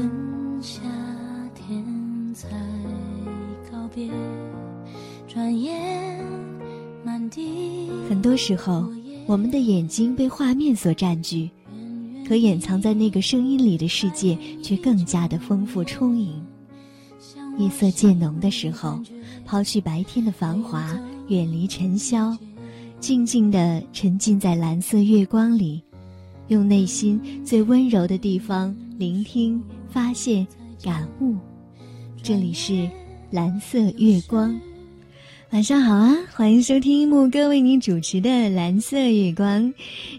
跟夏天才告别，转眼满地。很多时候，我们的眼睛被画面所占据，可掩藏在那个声音里的世界却更加的丰富充盈。夜色渐浓的时候，抛去白天的繁华，远离尘嚣，静静的沉浸在蓝色月光里，用内心最温柔的地方聆听、发现、感悟。这里是蓝色月光。晚上好啊，欢迎收听木哥为你主持的《蓝色月光》。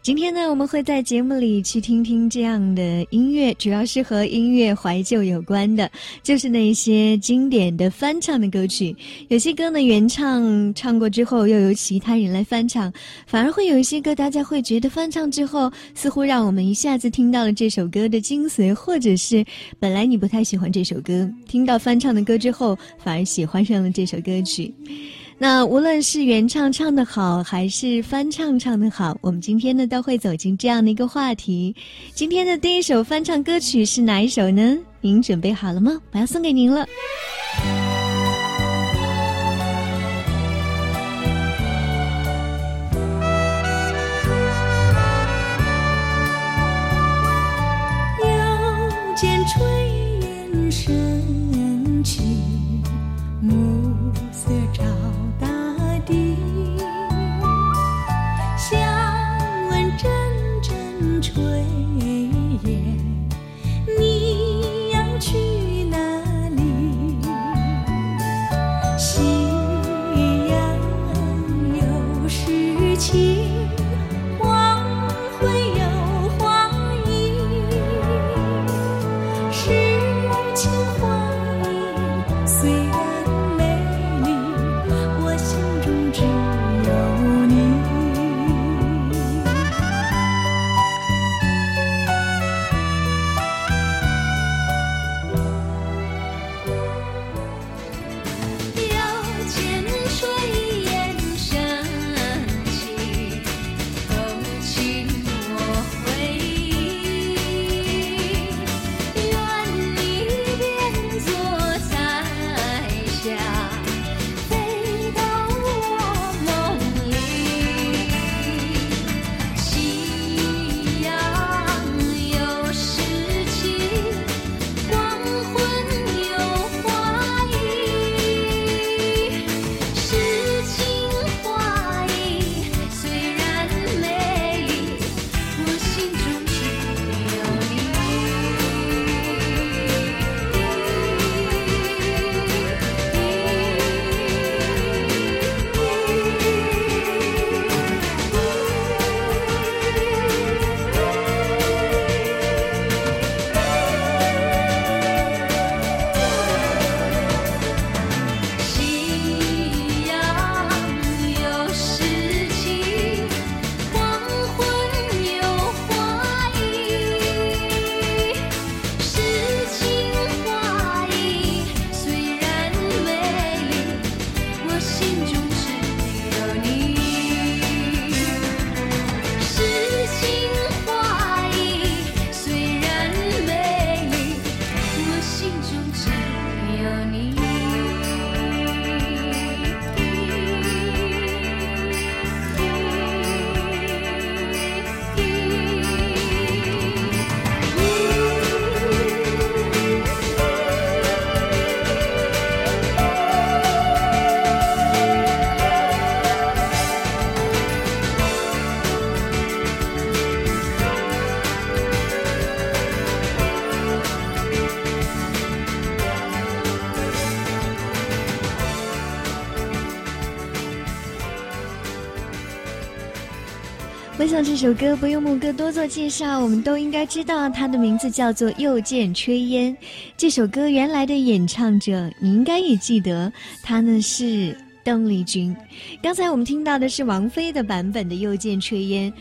今天呢，我们会在节目里去听听这样的音乐，主要是和音乐怀旧有关的，就是那些经典的翻唱的歌曲。有些歌呢，原唱唱过之后，又由其他人来翻唱，反而会有一些歌，大家会觉得翻唱之后，似乎让我们一下子听到了这首歌的精髓，或者是本来你不太喜欢这首歌，听到翻唱的歌之后，反而喜欢上了这首歌曲。那无论是原唱唱的好，还是翻唱唱的好，我们今天呢都会走进这样的一个话题。今天的第一首翻唱歌曲是哪一首呢？您准备好了吗？我要送给您了。又见炊烟升起，暮色照我想这首歌不用木哥多做介绍，我们都应该知道它的名字叫做《又见炊烟》。这首歌原来的演唱者，你应该也记得，他呢是邓丽君。刚才我们听到的是王菲的版本的《又见炊烟》。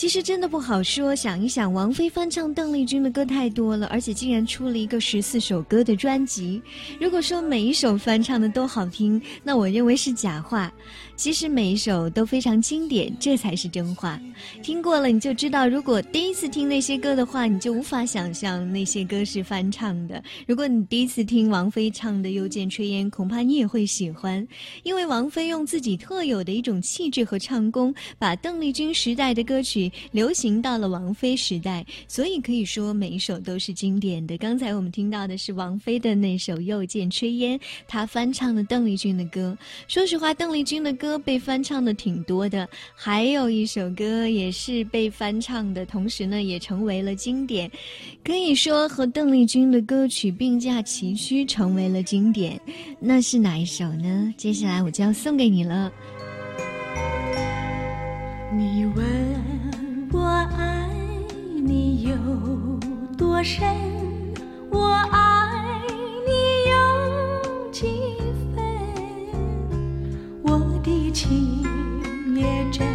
其实真的不好说。想一想，王菲翻唱邓丽君的歌太多了，而且竟然出了一个十四首歌的专辑。如果说每一首翻唱的都好听，那我认为是假话。其实每一首都非常经典，这才是真话。听过了你就知道，如果第一次听那些歌的话，你就无法想象那些歌是翻唱的。如果你第一次听王菲唱的《又见炊烟》，恐怕你也会喜欢，因为王菲用自己特有的一种气质和唱功，把邓丽君时代的歌曲流行到了王菲时代，所以可以说每一首都是经典的。刚才我们听到的是王菲的那首《又见炊烟》，她翻唱了邓丽君的歌。说实话，邓丽君的歌。歌被翻唱的挺多的，还有一首歌也是被翻唱的，同时呢也成为了经典，可以说和邓丽君的歌曲并驾齐驱，成为了经典。那是哪一首呢？接下来我就要送给你了。你有多深，我爱你有几分，我的？情也真，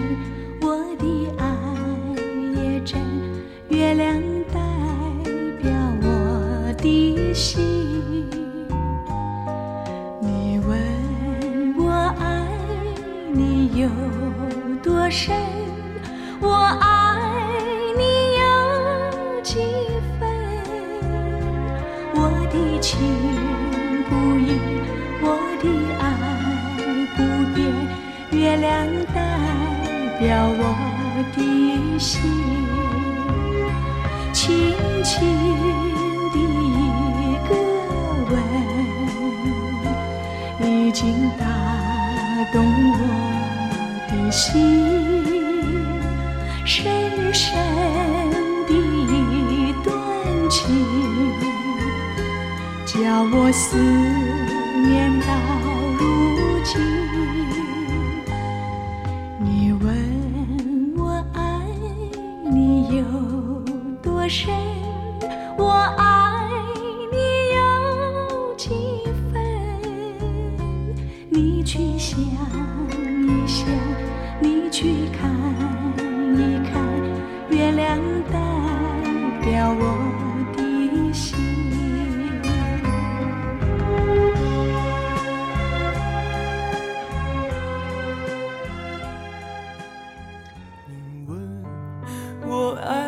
我爱。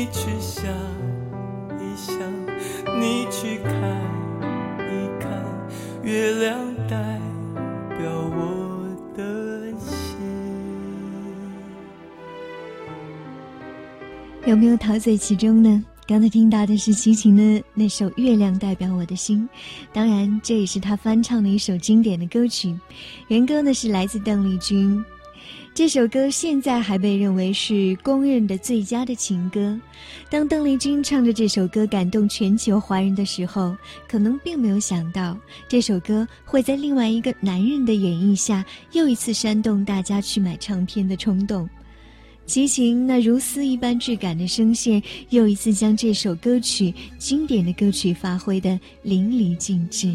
你去想一想，你去看一看，月亮代表我的心。有没有陶醉其中呢？刚才听到的是齐秦的那首《月亮代表我的心》，当然这也是他翻唱的一首经典的歌曲。原歌呢是来自邓丽君，这首歌现在还被认为是公认的最佳的情歌。当邓丽君唱着这首歌感动全球华人的时候，可能并没有想到这首歌会在另外一个男人的演绎下，又一次煽动大家去买唱片的冲动。齐秦那如丝一般质感的声线，又一次将这首歌曲经典的歌曲发挥的淋漓尽致。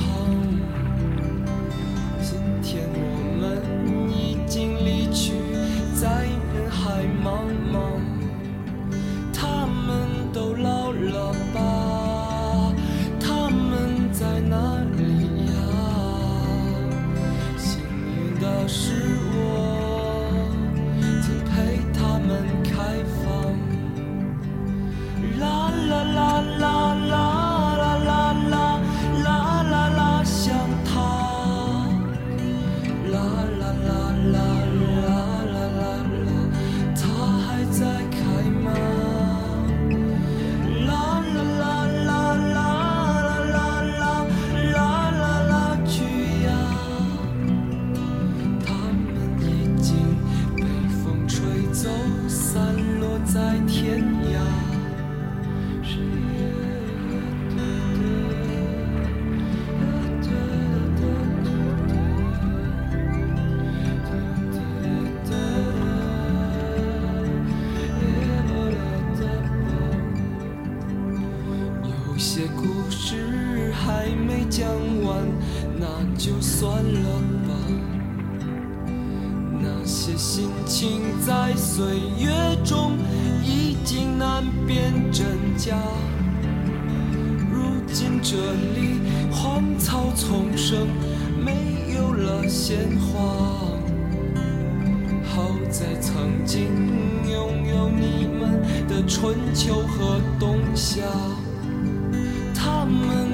丛生没有了鲜花。好在曾经拥有你们的春秋和冬夏，他们。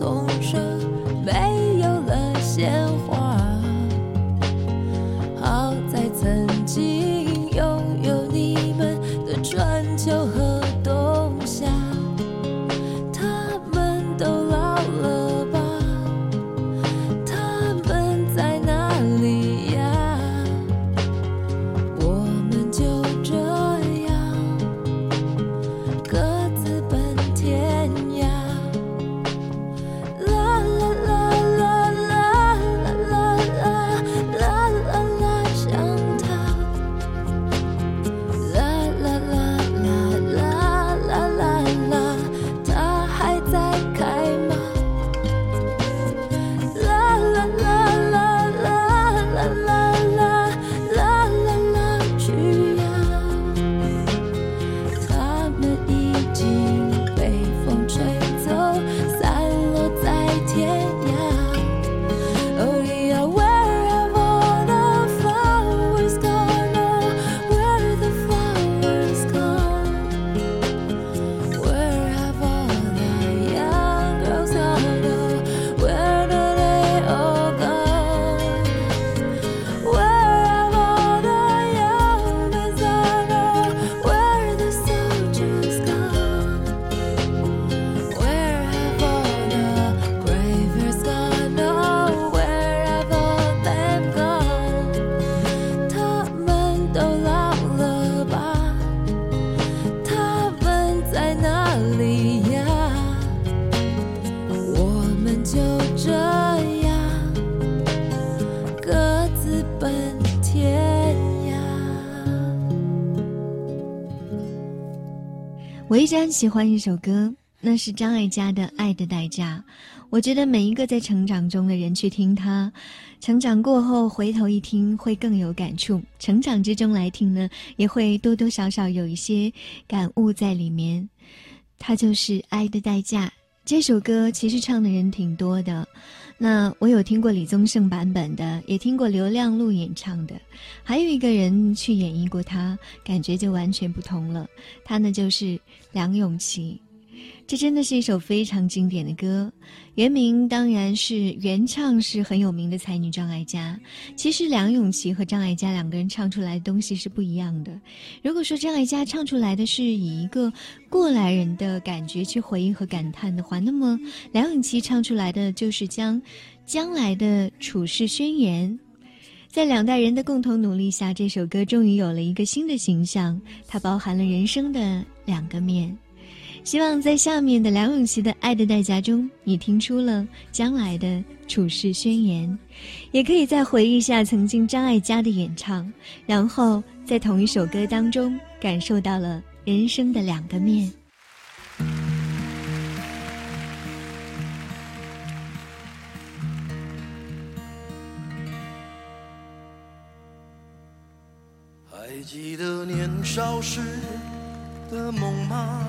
soul. 我一直很喜欢一首歌，那是张艾嘉的《爱的代价》。我觉得每一个在成长中的人去听它，成长过后回头一听会更有感触。成长之中来听呢，也会多多少少有一些感悟在里面。它就是《爱的代价》这首歌，其实唱的人挺多的。那我有听过李宗盛版本的，也听过刘亮路演唱的，还有一个人去演绎过他，感觉就完全不同了。他呢就是梁咏琪。这真的是一首非常经典的歌，原名当然是原唱是很有名的才女张艾嘉。其实梁咏琪和张艾嘉两个人唱出来的东西是不一样的。如果说张艾嘉唱出来的是以一个过来人的感觉去回忆和感叹的话，那么梁咏琪唱出来的就是将将来的处世宣言。在两代人的共同努力下，这首歌终于有了一个新的形象，它包含了人生的两个面。希望在下面的梁咏琪的《爱的代价》中，你听出了将来的处世宣言，也可以再回忆一下曾经张艾嘉的演唱，然后在同一首歌当中感受到了人生的两个面。还记得年少时的梦吗？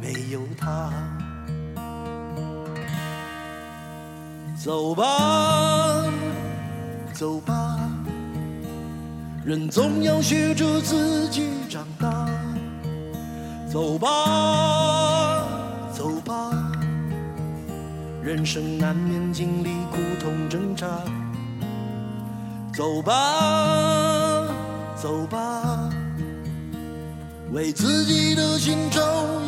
没有他。走吧，走吧，人总要学着自己长大。走吧，走吧，人生难免经历苦痛挣扎。走吧，走吧，为自己的心找一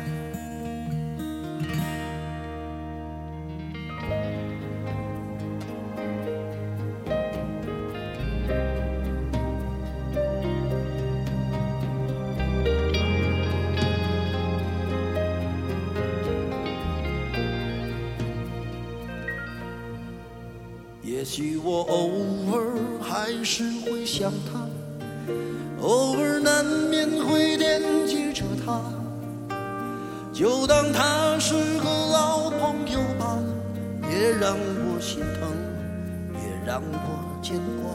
让我牵挂。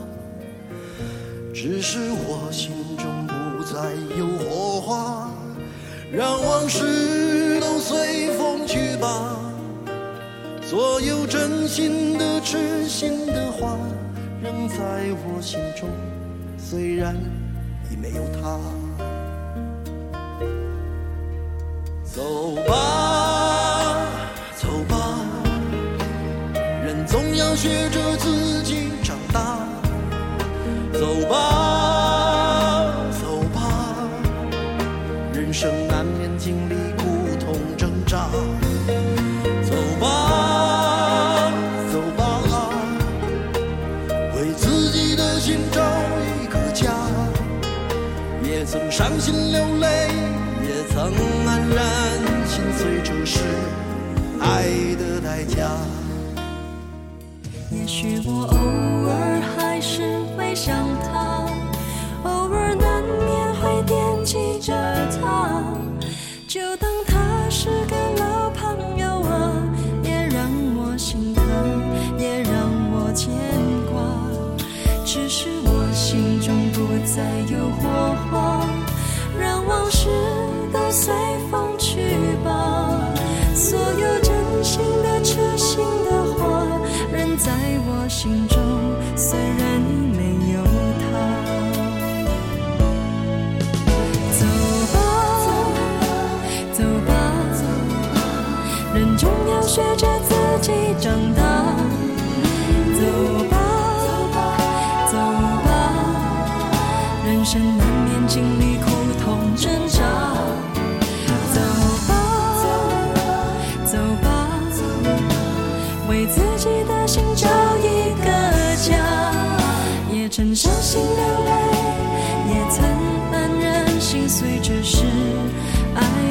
只是我心中不再有火花，让往事都随风去吧。所有真心的、痴心的话，仍在我心中，虽然已没有他。走吧，走吧，人总要学着也许我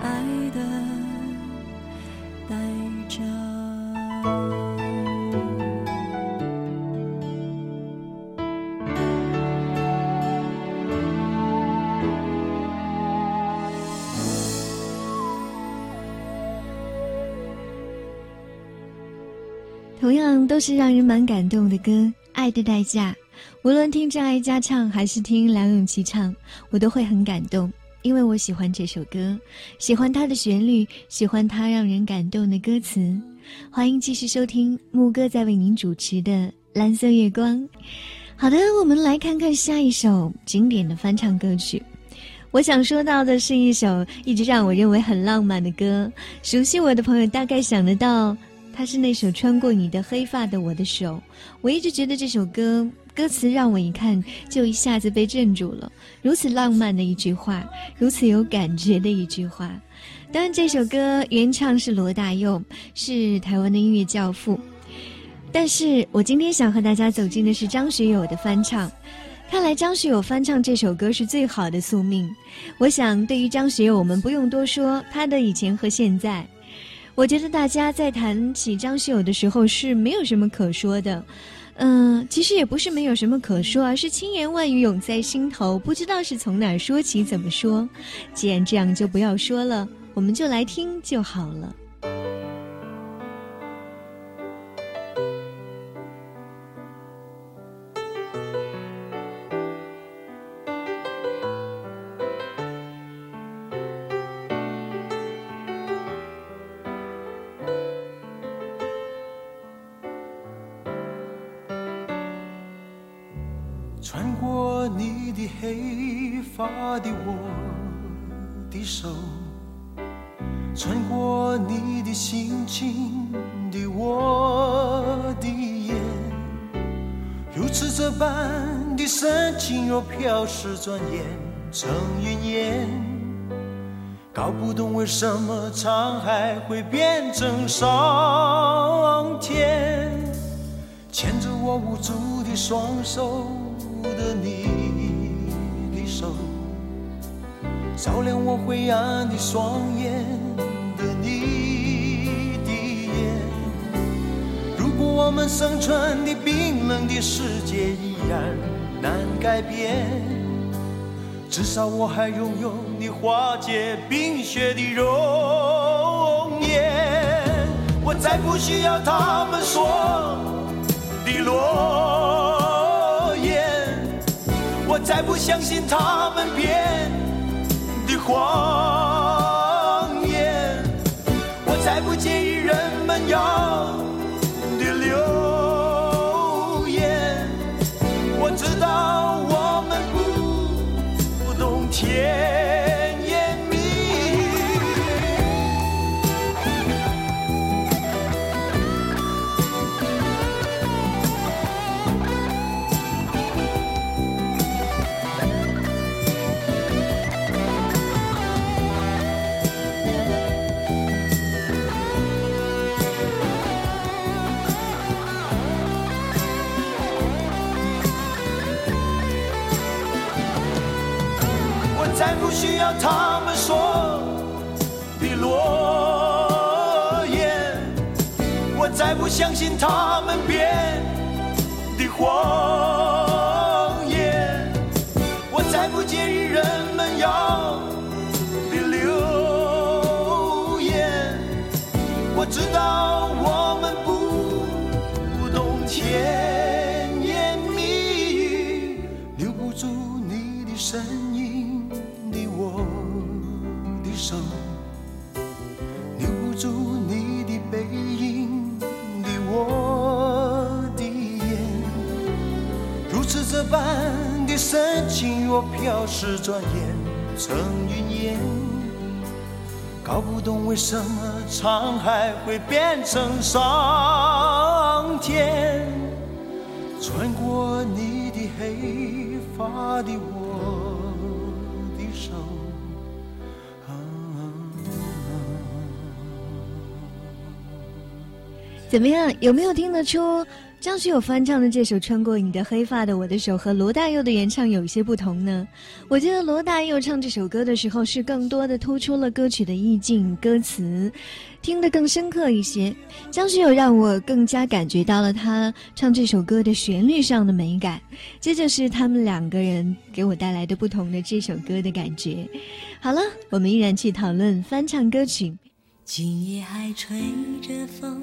爱的代价。同样都是让人蛮感动的歌，《爱的代价》。无论听张艾嘉唱还是听梁咏琪唱，我都会很感动，因为我喜欢这首歌，喜欢它的旋律，喜欢它让人感动的歌词。欢迎继续收听牧歌在为您主持的《蓝色月光》。好的，我们来看看下一首经典的翻唱歌曲。我想说到的是一首一直让我认为很浪漫的歌，熟悉我的朋友大概想得到。它是那首《穿过你的黑发的我的手》，我一直觉得这首歌歌词让我一看就一下子被镇住了。如此浪漫的一句话，如此有感觉的一句话。当然，这首歌原唱是罗大佑，是台湾的音乐教父。但是我今天想和大家走进的是张学友的翻唱。看来张学友翻唱这首歌是最好的宿命。我想，对于张学友，我们不用多说他的以前和现在。我觉得大家在谈起张学友的时候是没有什么可说的，嗯，其实也不是没有什么可说，而是千言万语涌在心头，不知道是从哪说起，怎么说。既然这样，就不要说了，我们就来听就好了。情若飘逝，转眼成云烟。搞不懂为什么沧海会变成桑田，牵着我无助的双手的你的手，照亮我灰暗的双眼的你的眼。如果我们生存的冰冷的世界依然难改变。至少我还拥有你化解冰雪的容颜，我再不需要他们说的诺言，我再不相信他们编的谎不相信他们编的谎言，我再不介意人们要若飘逝，转眼成云烟。搞不懂为什么沧海会变成桑田，穿过你的黑发的我的手。啊怎么样？有没有听得出张学友翻唱的这首《穿过你的黑发的我的手》和罗大佑的原唱有一些不同呢？我觉得罗大佑唱这首歌的时候，是更多的突出了歌曲的意境、歌词，听得更深刻一些。张学友让我更加感觉到了他唱这首歌的旋律上的美感，这就是他们两个人给我带来的不同的这首歌的感觉。好了，我们依然去讨论翻唱歌曲。今夜还吹着风，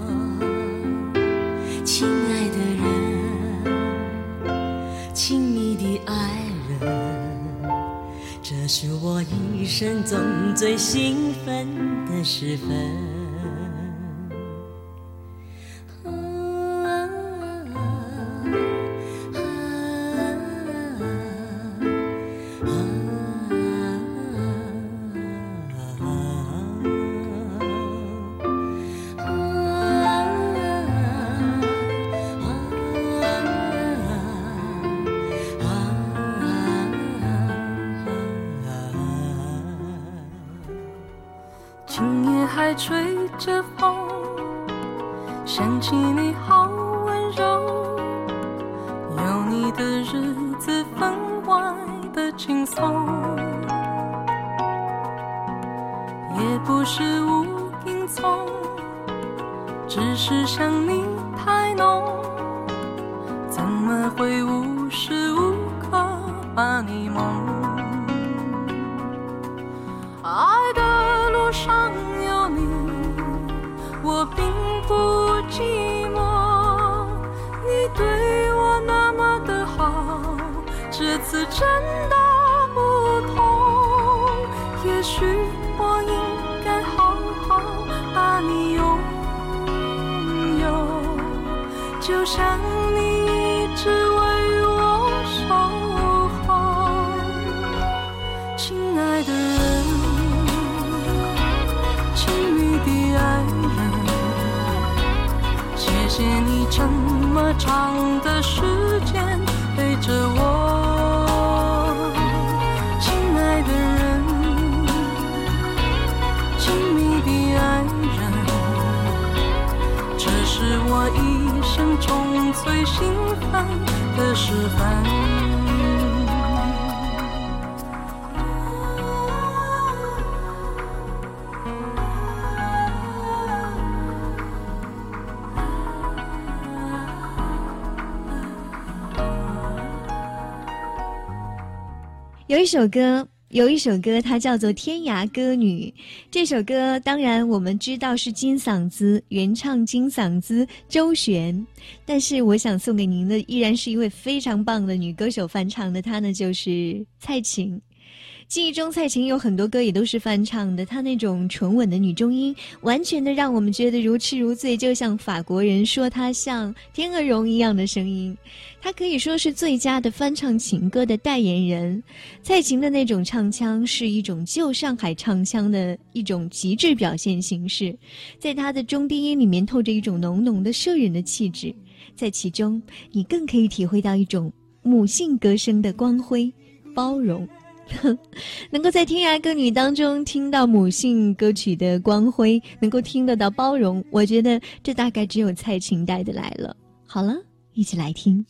是我一生中最兴奋的时分。吹着风想起你最兴奋的时分。有一首歌，有一首歌，它叫做《天涯歌女》。这首歌当然我们知道是金嗓子原唱，金嗓子周璇。但是我想送给您的依然是一位非常棒的女歌手翻唱的，她呢就是蔡琴。记忆中，蔡琴有很多歌也都是翻唱的。她那种纯稳的女中音，完全的让我们觉得如痴如醉，就像法国人说她像天鹅绒一样的声音。她可以说是最佳的翻唱情歌的代言人。蔡琴的那种唱腔是一种旧上海唱腔的一种极致表现形式，在她的中低音里面透着一种浓浓的摄人的气质，在其中你更可以体会到一种母性歌声的光辉、包容。能够在《天涯歌女》当中听到母性歌曲的光辉，能够听得到包容，我觉得这大概只有蔡琴带的来了。好了，一起来听。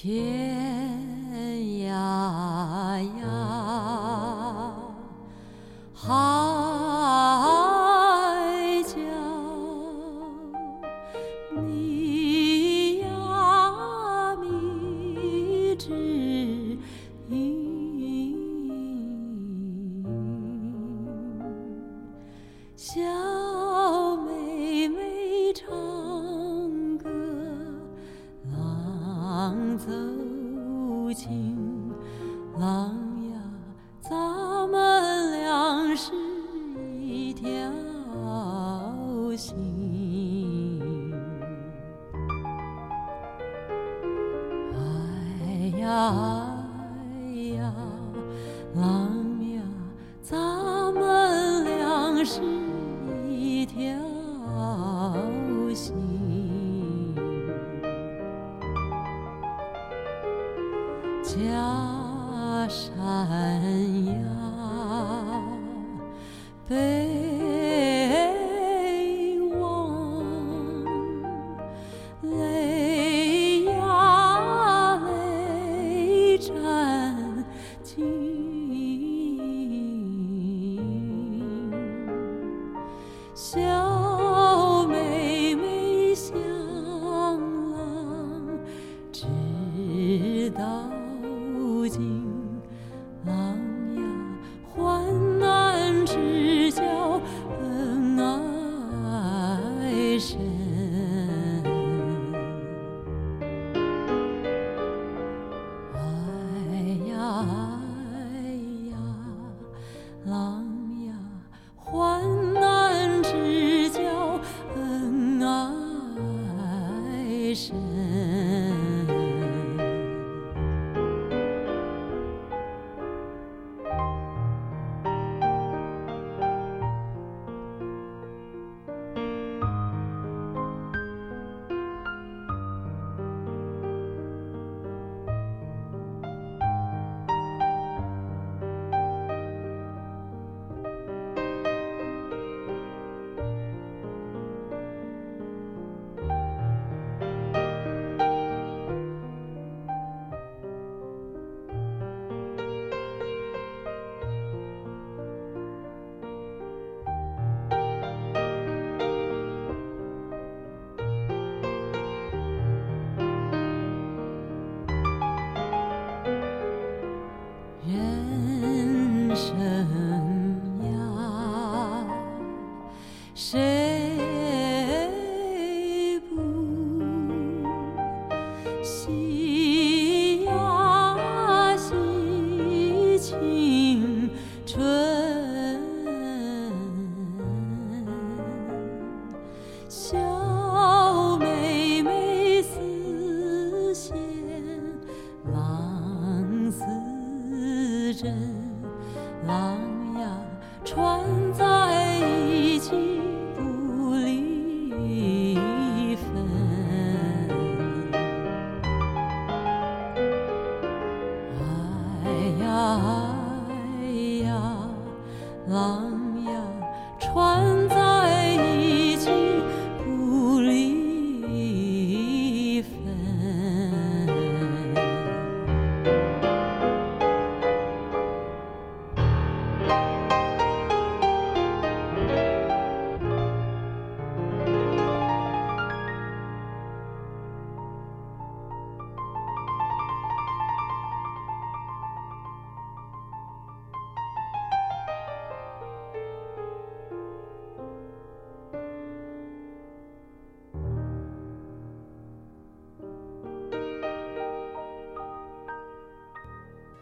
天。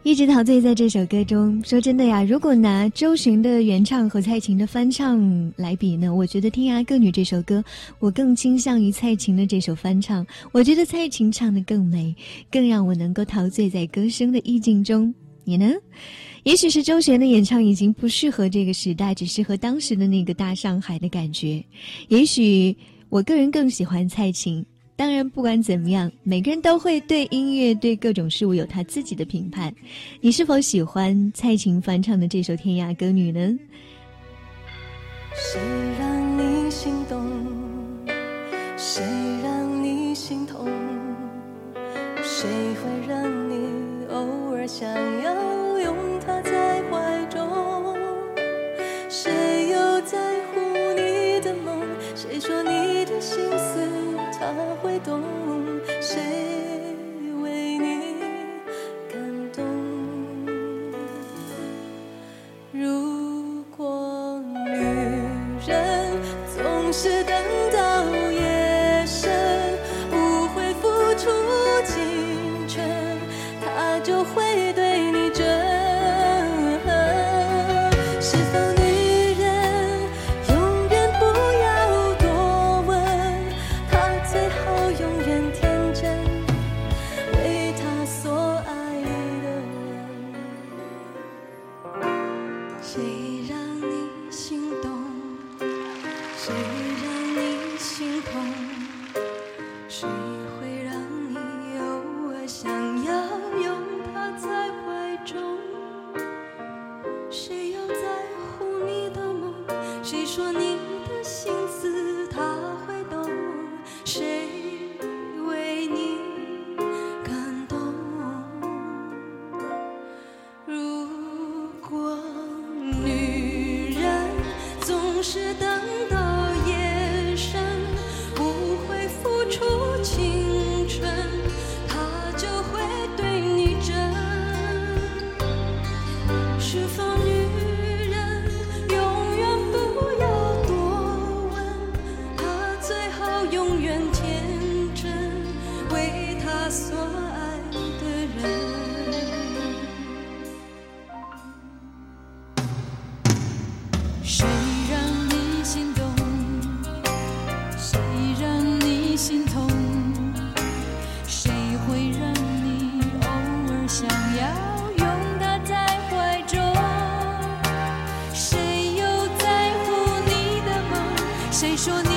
一直陶醉在这首歌中。说真的呀，如果拿周璇的原唱和蔡琴的翻唱来比呢，我觉得《天涯歌女》这首歌，我更倾向于蔡琴的这首翻唱。我觉得蔡琴唱的更美，更让我能够陶醉在歌声的意境中。你呢？也许是周璇的演唱已经不适合这个时代，只适合当时的那个大上海的感觉。也许我个人更喜欢蔡琴。当然，不管怎么样，每个人都会对音乐、对各种事物有他自己的评判。你是否喜欢蔡琴翻唱的这首《天涯歌女》呢？谁让你心动？谁让你心痛？谁会让你偶尔想要他会懂，谁谁说你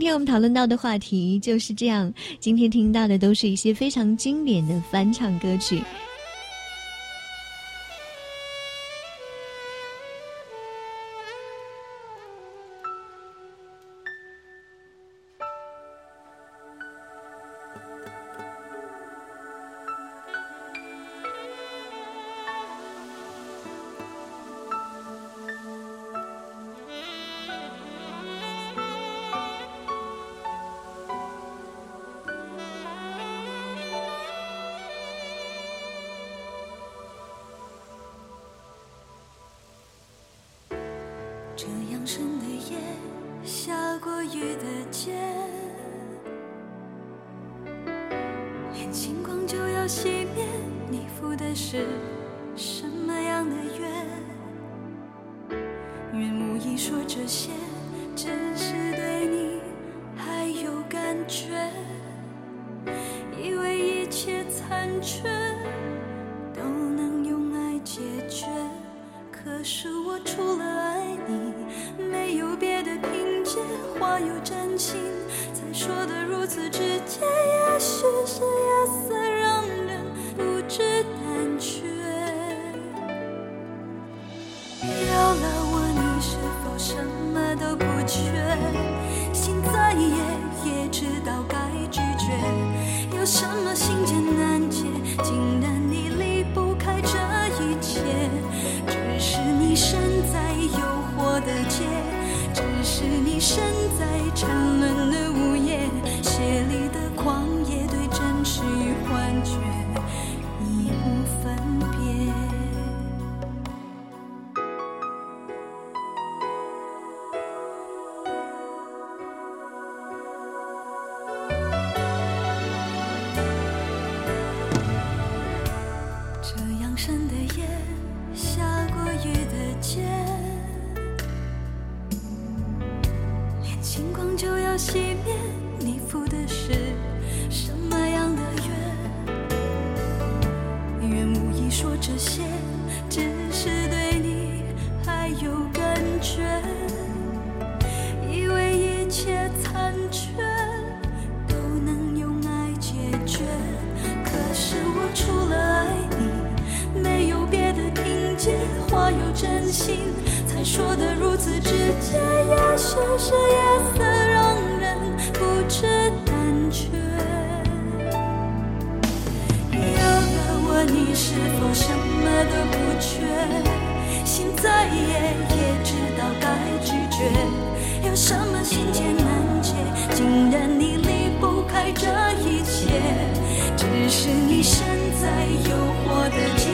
今天我们讨论到的话题就是这样。今天听到的都是一些非常经典的翻唱歌曲。愿无意说这些，只是对你还有感觉，以为一切残缺都能用爱解决。可是我除了爱你，没有别的凭借，话又真心，才说的心，才说的如此直接。也许是夜色让人不知胆怯。有了我，你是否什么都不缺？心再野，也知道该拒绝。有什么心结难解，竟然你离不开这一切？只是你身在诱惑的街，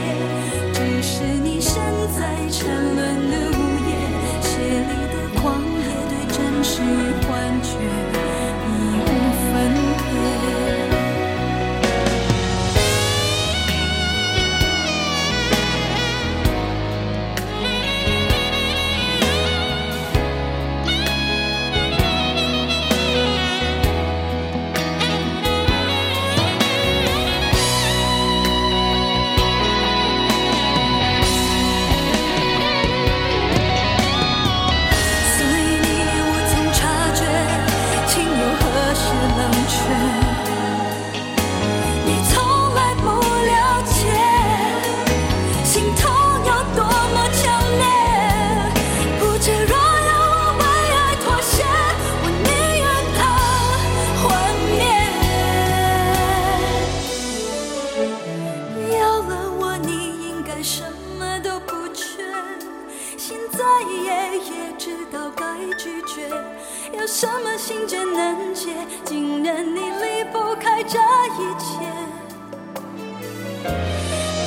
心结难解，竟然你离不开这一切。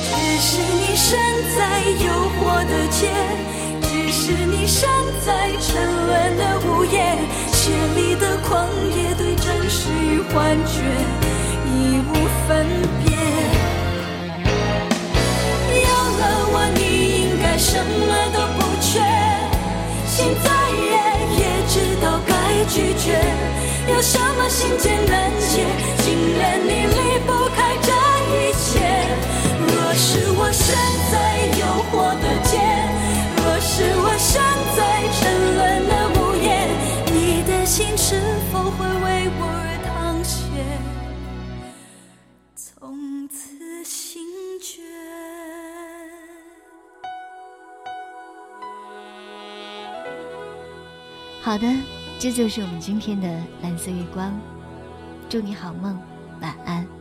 只是你身在诱惑的街，只是你身在沉沦的午夜，血里的狂野对真实与幻觉已无分别。有了我，你应该什么都不缺。心再野，也知道拒绝。有什么心结难解？竟然你离不开这一切。若是我身在诱惑的街，若是我身在沉沦的午夜，你的心是否会为我而淌血？从此心决。好的，这就是我们今天的蓝色月光。祝你好梦，晚安。